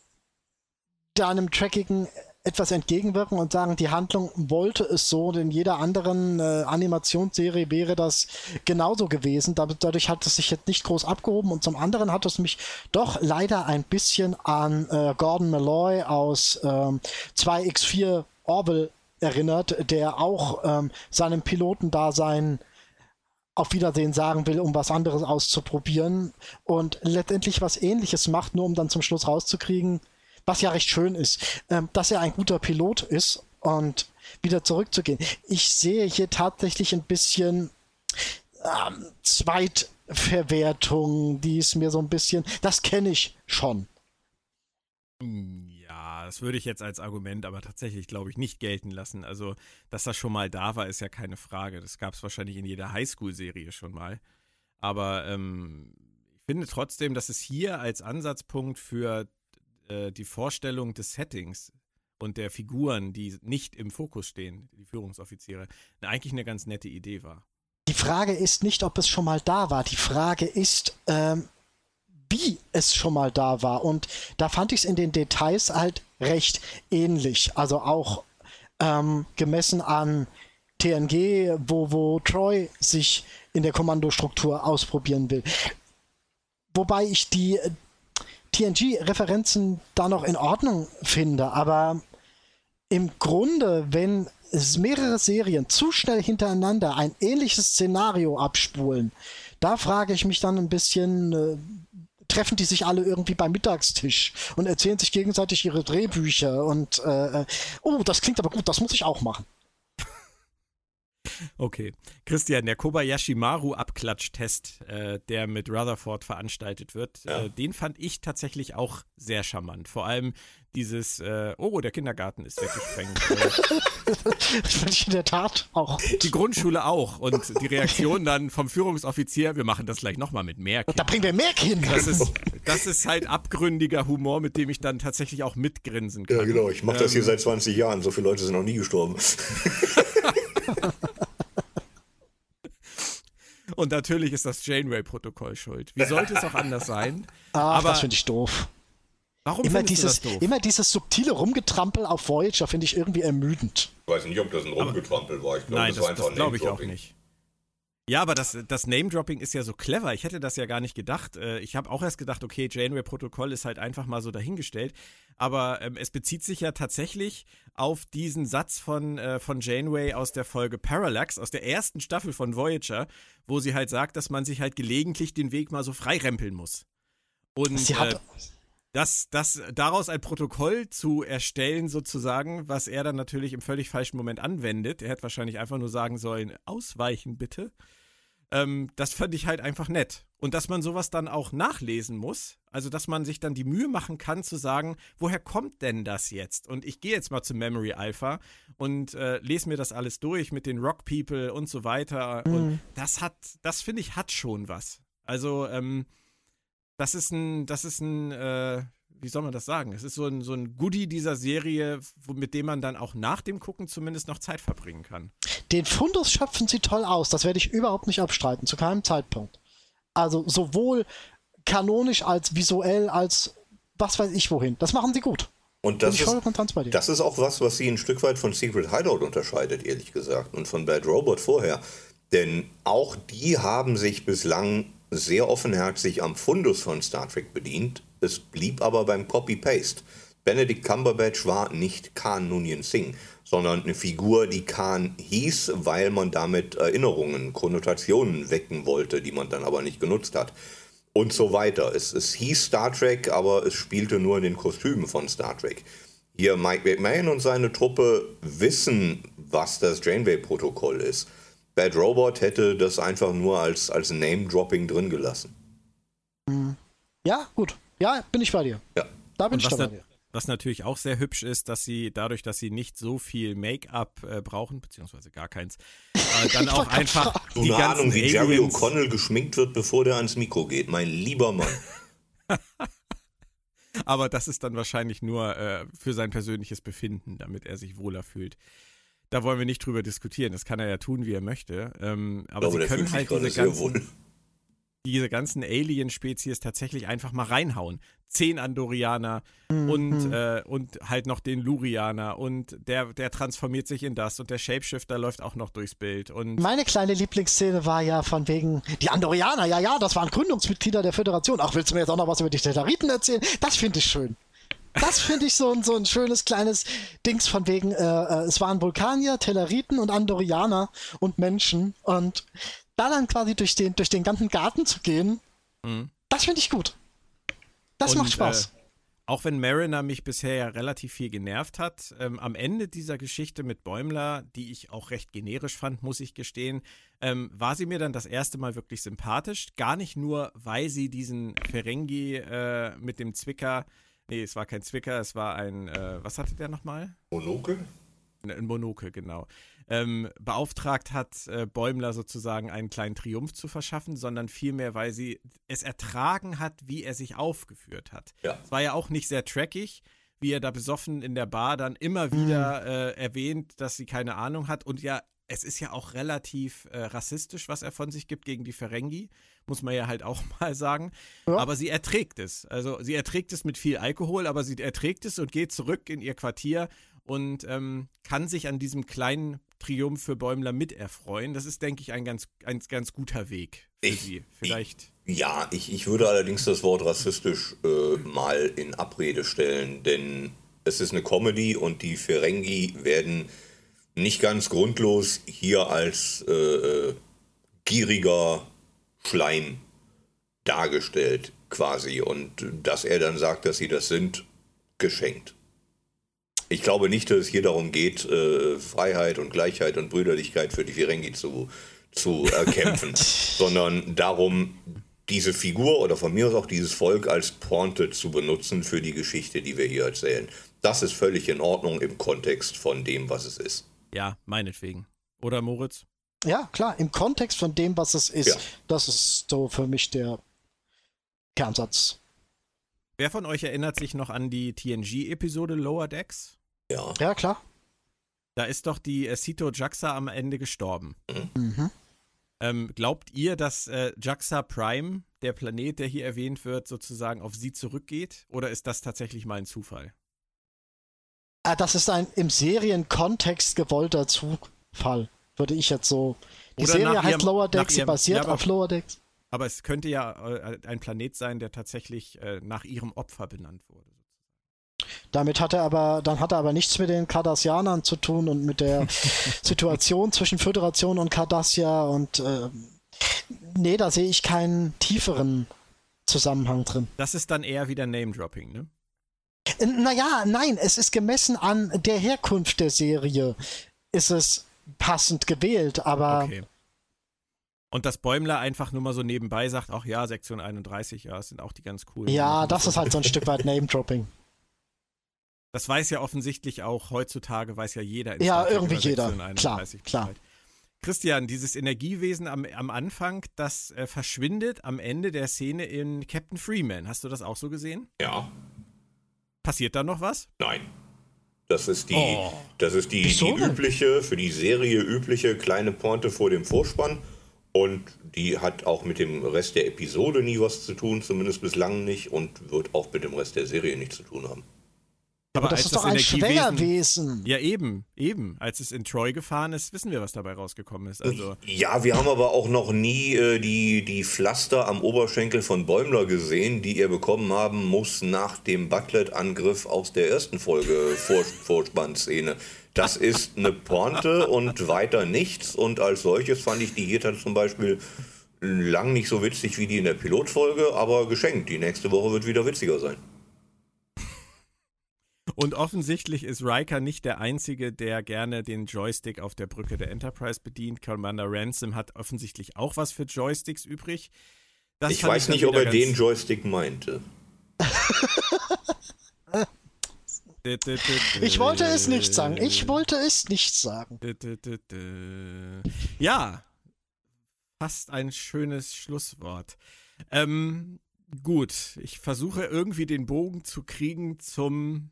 deinem Trackigen etwas entgegenwirken und sagen, die Handlung wollte es so, denn in jeder anderen äh, Animationsserie wäre das genauso gewesen. Dadurch hat es sich jetzt nicht groß abgehoben und zum anderen hat es mich doch leider ein bisschen an äh, Gordon Malloy aus ähm, 2x4 Orville erinnert, der auch ähm, seinem Pilotendasein auf Wiedersehen sagen will, um was anderes auszuprobieren und letztendlich was ähnliches macht, nur um dann zum Schluss rauszukriegen, was ja recht schön ist, ähm, dass er ein guter Pilot ist und wieder zurückzugehen. Ich sehe hier tatsächlich ein bisschen ähm, Zweitverwertung, die ist mir so ein bisschen, das kenne ich schon. Das würde ich jetzt als Argument aber tatsächlich, glaube ich, nicht gelten lassen. Also, dass das schon mal da war, ist ja keine Frage. Das gab es wahrscheinlich in jeder Highschool-Serie schon mal. Aber ähm, ich finde trotzdem, dass es hier als Ansatzpunkt für äh, die Vorstellung des Settings und der Figuren, die nicht im Fokus stehen, die Führungsoffiziere, eigentlich eine ganz nette Idee war. Die Frage ist nicht, ob es schon mal da war. Die Frage ist, ähm, wie es schon mal da war. Und da fand ich es in den Details halt recht ähnlich. Also auch ähm, gemessen an TNG, wo, wo Troy sich in der Kommandostruktur ausprobieren will. Wobei ich die äh, TNG-Referenzen da noch in Ordnung finde, aber im Grunde, wenn mehrere Serien zu schnell hintereinander ein ähnliches Szenario abspulen, da frage ich mich dann ein bisschen, äh, treffen die sich alle irgendwie beim Mittagstisch und erzählen sich gegenseitig ihre Drehbücher und äh, äh, oh, das klingt aber gut, das muss ich auch machen. Okay. Christian, der Kobayashi Maru Abklatschtest, äh, der mit Rutherford veranstaltet wird, ja. äh, den fand ich tatsächlich auch sehr charmant. Vor allem dieses, äh, oh, der Kindergarten ist weggesprengt. das fand ich in der Tat auch. Die Grundschule auch. Und die Reaktion dann vom Führungsoffizier, wir machen das gleich nochmal mit mehr Kindern. Da bringen wir mehr Kinder. Das ist, das ist halt abgründiger Humor, mit dem ich dann tatsächlich auch mitgrinsen kann. Ja, genau. Ich mache das hier ähm, seit 20 Jahren. So viele Leute sind noch nie gestorben. Und natürlich ist das Janeway-Protokoll schuld. Wie sollte es auch anders sein? Ach, Aber das finde ich doof. Warum immer dieses, immer dieses subtile Rumgetrampel auf Voyager finde ich irgendwie ermüdend. Ich weiß nicht, ob das ein Rumgetrampel war. Ich glaub, nein, das, das, das glaube ich auch nicht. Ja, aber das, das Name-Dropping ist ja so clever. Ich hätte das ja gar nicht gedacht. Äh, ich habe auch erst gedacht, okay, Janeway-Protokoll ist halt einfach mal so dahingestellt. Aber ähm, es bezieht sich ja tatsächlich auf diesen Satz von, äh, von Janeway aus der Folge Parallax, aus der ersten Staffel von Voyager, wo sie halt sagt, dass man sich halt gelegentlich den Weg mal so freirempeln muss. Und sie hat, äh, das, das, daraus ein Protokoll zu erstellen, sozusagen, was er dann natürlich im völlig falschen Moment anwendet. Er hätte wahrscheinlich einfach nur sagen sollen, ausweichen bitte. Ähm, das fand ich halt einfach nett. Und dass man sowas dann auch nachlesen muss, also dass man sich dann die Mühe machen kann zu sagen, woher kommt denn das jetzt? Und ich gehe jetzt mal zu Memory Alpha und äh, lese mir das alles durch mit den Rock People und so weiter. Mhm. Und das hat, das finde ich, hat schon was. Also, ähm, das ist ein, das ist ein, äh, wie soll man das sagen? Es ist so ein, so ein Goodie dieser Serie, wo, mit dem man dann auch nach dem Gucken zumindest noch Zeit verbringen kann. Den Fundus schöpfen sie toll aus, das werde ich überhaupt nicht abstreiten, zu keinem Zeitpunkt. Also sowohl kanonisch als visuell als was weiß ich wohin. Das machen sie gut. Und das, ist, das ist auch was, was sie ein Stück weit von Secret Hideout unterscheidet, ehrlich gesagt, und von Bad Robot vorher. Denn auch die haben sich bislang sehr offenherzig am Fundus von Star Trek bedient. Es blieb aber beim Copy-Paste. Benedict Cumberbatch war nicht Khan Noonien Singh, sondern eine Figur, die Khan hieß, weil man damit Erinnerungen, Konnotationen wecken wollte, die man dann aber nicht genutzt hat und so weiter. Es, es hieß Star Trek, aber es spielte nur in den Kostümen von Star Trek. Hier Mike McMahon und seine Truppe wissen, was das Janeway-Protokoll ist. Bad Robot hätte das einfach nur als, als Name-Dropping drin gelassen. Ja, gut. Ja, bin ich bei dir. Ja. Da bin und ich bei dir. Was natürlich auch sehr hübsch ist, dass sie dadurch, dass sie nicht so viel Make-up äh, brauchen, beziehungsweise gar keins, äh, dann auch einfach. So eine Ahnung, wie Jerry O'Connell geschminkt wird, bevor der ans Mikro geht. Mein lieber Mann. Aber das ist dann wahrscheinlich nur äh, für sein persönliches Befinden, damit er sich wohler fühlt. Da wollen wir nicht drüber diskutieren. Das kann er ja tun, wie er möchte. Ähm, aber glaube, sie können halt diese ganzen, diese ganzen Alien-Spezies tatsächlich einfach mal reinhauen. Zehn Andorianer mhm. und, äh, und halt noch den Lurianer und der, der transformiert sich in das und der Shapeshifter läuft auch noch durchs Bild. Und Meine kleine Lieblingsszene war ja von wegen, die Andorianer, ja, ja, das waren Gründungsmitglieder der Föderation. Ach, willst du mir jetzt auch noch was über die Tellariten erzählen? Das finde ich schön. Das finde ich so ein, so ein schönes kleines Dings von wegen, äh, äh, es waren Vulkanier, Telleriten und Andorianer und Menschen und da dann quasi durch den, durch den ganzen Garten zu gehen, mhm. das finde ich gut. Das und, macht Spaß. Äh, auch wenn Mariner mich bisher ja relativ viel genervt hat, ähm, am Ende dieser Geschichte mit Bäumler, die ich auch recht generisch fand, muss ich gestehen, ähm, war sie mir dann das erste Mal wirklich sympathisch. Gar nicht nur, weil sie diesen Ferengi äh, mit dem Zwicker, nee, es war kein Zwicker, es war ein, äh, was hatte der nochmal? Monokel? Ein Monokel, genau ähm, beauftragt hat, äh, Bäumler sozusagen einen kleinen Triumph zu verschaffen, sondern vielmehr, weil sie es ertragen hat, wie er sich aufgeführt hat. Ja. Es war ja auch nicht sehr trackig, wie er da besoffen in der Bar dann immer wieder mhm. äh, erwähnt, dass sie keine Ahnung hat und ja es ist ja auch relativ äh, rassistisch, was er von sich gibt gegen die Ferengi, muss man ja halt auch mal sagen. Ja. Aber sie erträgt es. Also sie erträgt es mit viel Alkohol, aber sie erträgt es und geht zurück in ihr Quartier und ähm, kann sich an diesem kleinen Triumph für Bäumler miterfreuen. Das ist, denke ich, ein ganz, ein ganz guter Weg für ich, sie. Vielleicht. Ich, ja, ich, ich würde allerdings das Wort rassistisch äh, mal in Abrede stellen, denn es ist eine Comedy und die Ferengi werden nicht ganz grundlos hier als äh, gieriger Schleim dargestellt, quasi. Und dass er dann sagt, dass sie das sind, geschenkt. Ich glaube nicht, dass es hier darum geht, äh, Freiheit und Gleichheit und Brüderlichkeit für die Ferengi zu, zu erkämpfen, sondern darum, diese Figur oder von mir aus auch dieses Volk als Pointe zu benutzen für die Geschichte, die wir hier erzählen. Das ist völlig in Ordnung im Kontext von dem, was es ist. Ja, meinetwegen. Oder Moritz? Ja, klar, im Kontext von dem, was es ist. Ja. Das ist so für mich der Kernsatz. Wer von euch erinnert sich noch an die TNG-Episode Lower Decks? Ja. Ja, klar. Da ist doch die äh, Sito Jaxa am Ende gestorben. Mhm. Ähm, glaubt ihr, dass äh, Jaxa Prime, der Planet, der hier erwähnt wird, sozusagen auf sie zurückgeht? Oder ist das tatsächlich mal ein Zufall? Ah, das ist ein im Serienkontext gewollter Zufall, würde ich jetzt so. Die Oder Serie heißt ihrem, Lower Decks, sie basiert ja, auf Lower Decks. Aber es könnte ja äh, ein Planet sein, der tatsächlich äh, nach ihrem Opfer benannt wurde. Damit hat er aber, dann hat er aber nichts mit den Cardassianern zu tun und mit der Situation zwischen Föderation und Cardassia und äh, nee, da sehe ich keinen tieferen Zusammenhang drin. Das ist dann eher wieder Name-Dropping, ne? Naja, nein, es ist gemessen an der Herkunft der Serie, ist es passend gewählt, aber. Okay. Und dass Bäumler einfach nur mal so nebenbei sagt, ach ja, Sektion 31, ja, das sind auch die ganz coolen. Ja, das ist halt so ein Stück weit Name-Dropping. Das weiß ja offensichtlich auch heutzutage, weiß ja jeder. ja, irgendwie jeder. Klar, klar. Christian, dieses Energiewesen am, am Anfang, das äh, verschwindet am Ende der Szene in Captain Freeman. Hast du das auch so gesehen? Ja. Passiert da noch was? Nein. Das ist die, Oh. das ist die, die übliche, für die Serie übliche kleine Pointe vor dem Vorspann. Und die hat auch mit dem Rest der Episode nie was zu tun, zumindest bislang nicht, und wird auch mit dem Rest der Serie nichts zu tun haben. Aber das als ist doch ein Schwängerwesen. Ja, eben, eben. Als es in Troy gefahren ist, wissen wir, was dabei rausgekommen ist. Also, Ja, wir haben aber auch noch nie äh, die, die Pflaster am Oberschenkel von Bäumler gesehen, die er bekommen haben muss nach dem Butlet-Angriff aus der ersten Folge Vor Vorspannszene. Das ist eine Pointe und weiter nichts. Und als solches fand ich die hier dann zum Beispiel lang nicht so witzig wie die in der Pilotfolge, aber geschenkt. Die nächste Woche wird wieder witziger sein. Und offensichtlich ist Riker nicht der Einzige, der gerne den Joystick auf der Brücke der Enterprise bedient. Commander Ransom hat offensichtlich auch was für Joysticks übrig. Das ich weiß dann nicht, ob er den Joystick meinte. Ich wollte es nicht sagen. Ich wollte es nicht sagen. Ja, fast ein schönes Schlusswort. Ähm, gut, ich versuche irgendwie den Bogen zu kriegen zum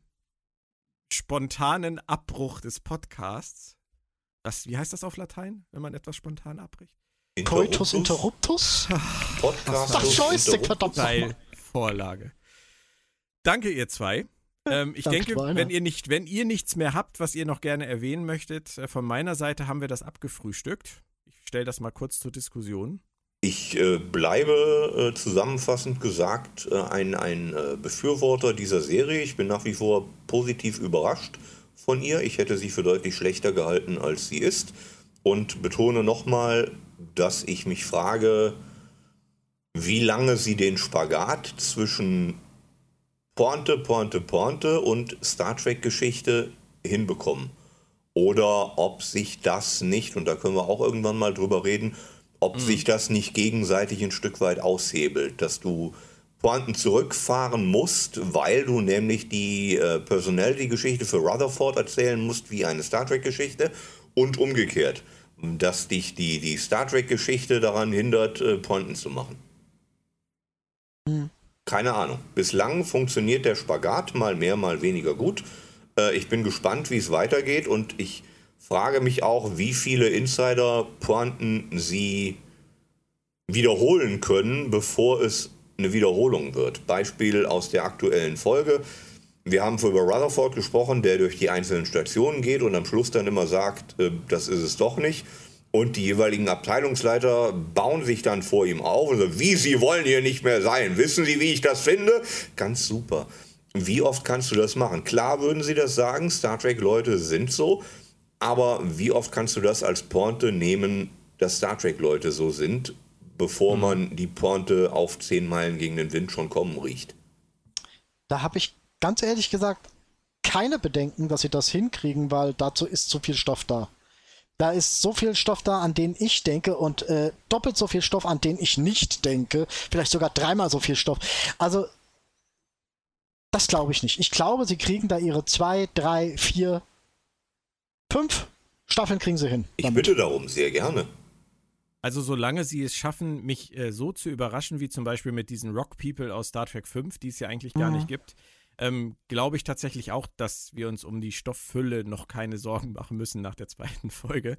spontanen Abbruch des Podcasts. Was, wie heißt das auf Latein, wenn man etwas spontan abbricht? Coitus interruptus? Podcast. Ach, Joystick, verdammt. Teilvorlage. Danke, ihr zwei. Ähm, ich Danke, denke, wenn ihr, nicht, wenn ihr nichts mehr habt, was ihr noch gerne erwähnen möchtet, äh, von meiner Seite haben wir das abgefrühstückt. Ich stelle das mal kurz zur Diskussion. Ich äh, bleibe äh, zusammenfassend gesagt äh, ein, ein äh, Befürworter dieser Serie. Ich bin nach wie vor positiv überrascht von ihr. Ich hätte sie für deutlich schlechter gehalten, als sie ist. Und betone nochmal, dass ich mich frage, wie lange sie den Spagat zwischen Pointe, Pointe, Pointe und Star Trek-Geschichte hinbekommen. Oder ob sich das nicht, und da können wir auch irgendwann mal drüber reden, ob sich das nicht gegenseitig ein Stück weit aushebelt, dass du Pointen zurückfahren musst, weil du nämlich die äh, Personality-Geschichte für Rutherford erzählen musst wie eine Star Trek-Geschichte und umgekehrt, dass dich die, die Star Trek-Geschichte daran hindert, äh, Pointen zu machen. Keine Ahnung. Bislang funktioniert der Spagat mal mehr, mal weniger gut. Äh, ich bin gespannt, wie es weitergeht und ich frage mich auch, wie viele Insider-Pointen sie wiederholen können, bevor es eine Wiederholung wird. Beispiel aus der aktuellen Folge. Wir haben über Rutherford gesprochen, der durch die einzelnen Stationen geht und am Schluss dann immer sagt, äh, das ist es doch nicht. Und die jeweiligen Abteilungsleiter bauen sich dann vor ihm auf und sagen, wie, Sie wollen hier nicht mehr sein. Wissen Sie, wie ich das finde? Ganz super. Wie oft kannst du das machen? Klar würden sie das sagen, Star Trek-Leute sind so, aber wie oft kannst du das als Pointe nehmen, dass Star Trek-Leute so sind, bevor man die Pointe auf zehn Meilen gegen den Wind schon kommen riecht? Da habe ich ganz ehrlich gesagt keine Bedenken, dass sie das hinkriegen, weil dazu ist zu viel Stoff da. Da ist so viel Stoff da, an den ich denke und äh, doppelt so viel Stoff, an den ich nicht denke. Vielleicht sogar dreimal so viel Stoff. Also, das glaube ich nicht. Ich glaube, sie kriegen da ihre zwei, drei, vier, fünf Staffeln kriegen sie hin. Ich damit. bitte darum, sehr gerne. Also solange sie es schaffen, mich äh, so zu überraschen, wie zum Beispiel mit diesen Rock People aus Star Trek 5, die es ja eigentlich gar Mhm. nicht gibt, ähm, glaube ich tatsächlich auch, dass wir uns um die Stofffülle noch keine Sorgen machen müssen nach der zweiten Folge.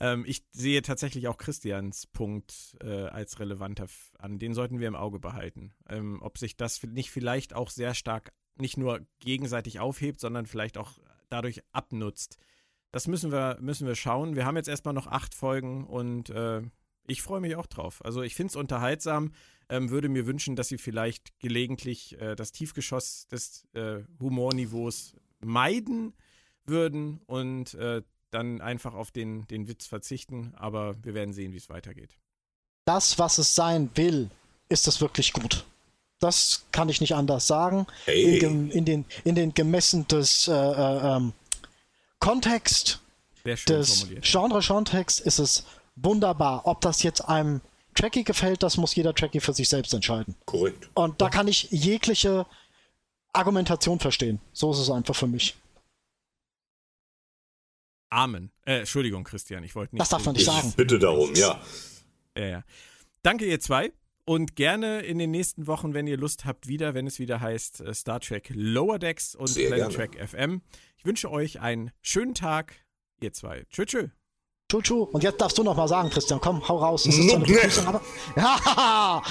Ähm, ich sehe tatsächlich auch Christians Punkt äh, als relevanter an. Den sollten wir im Auge behalten. Ähm, ob sich das nicht vielleicht auch sehr stark nicht nur gegenseitig aufhebt, sondern vielleicht auch dadurch abnutzt. Das müssen wir, müssen wir schauen. Wir haben jetzt erstmal noch acht Folgen und äh, ich freue mich auch drauf. Also ich finde es unterhaltsam, ähm, würde mir wünschen, dass sie vielleicht gelegentlich äh, das Tiefgeschoss des äh, Humorniveaus meiden würden und äh, dann einfach auf den, den Witz verzichten. Aber wir werden sehen, wie es weitergeht. Das, was es sein will, ist es wirklich gut. Das kann ich nicht anders sagen. Hey. In, in, den, in den gemessen des äh, äh, ähm, Kontext des. Genre-Kontext ist es wunderbar. Ob das jetzt einem Trekkie gefällt, das muss jeder Trekkie für sich selbst entscheiden. Korrekt. Und da kann ich jegliche Argumentation verstehen. So ist es einfach für mich. Amen. Äh, Entschuldigung, Christian, ich wollte nicht. Das darf man nicht sagen. Ich bitte darum, ja. Ja, ja. Danke, ihr zwei. Und gerne in den nächsten Wochen, wenn ihr Lust habt, wieder, wenn es wieder heißt äh, Star Trek Lower Decks und Sehr Planet gerne. Trek FM. Ich wünsche euch einen schönen Tag, ihr zwei. Tschö, tschö. Tschu, tschu. Und jetzt darfst du noch mal sagen, Christian. Komm, hau raus. Das ist so eine Begrüßung, aber. Ja!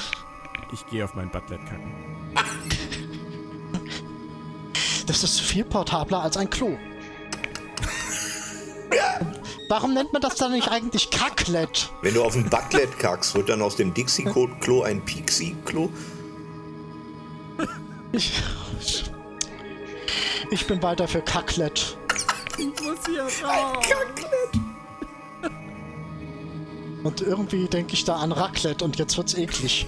Ich gehe auf mein Butlet kacken. Das ist viel portabler als ein Klo. Warum nennt man das dann nicht eigentlich Kacklet? Wenn du auf ein Buttlet kackst, wird dann aus dem Dixie-Klo ein Pixie-Klo? Ich, ich bin weiter für Kacklet. Ich muss hier raus. Und irgendwie denke ich da an Raclette und jetzt wird's eklig.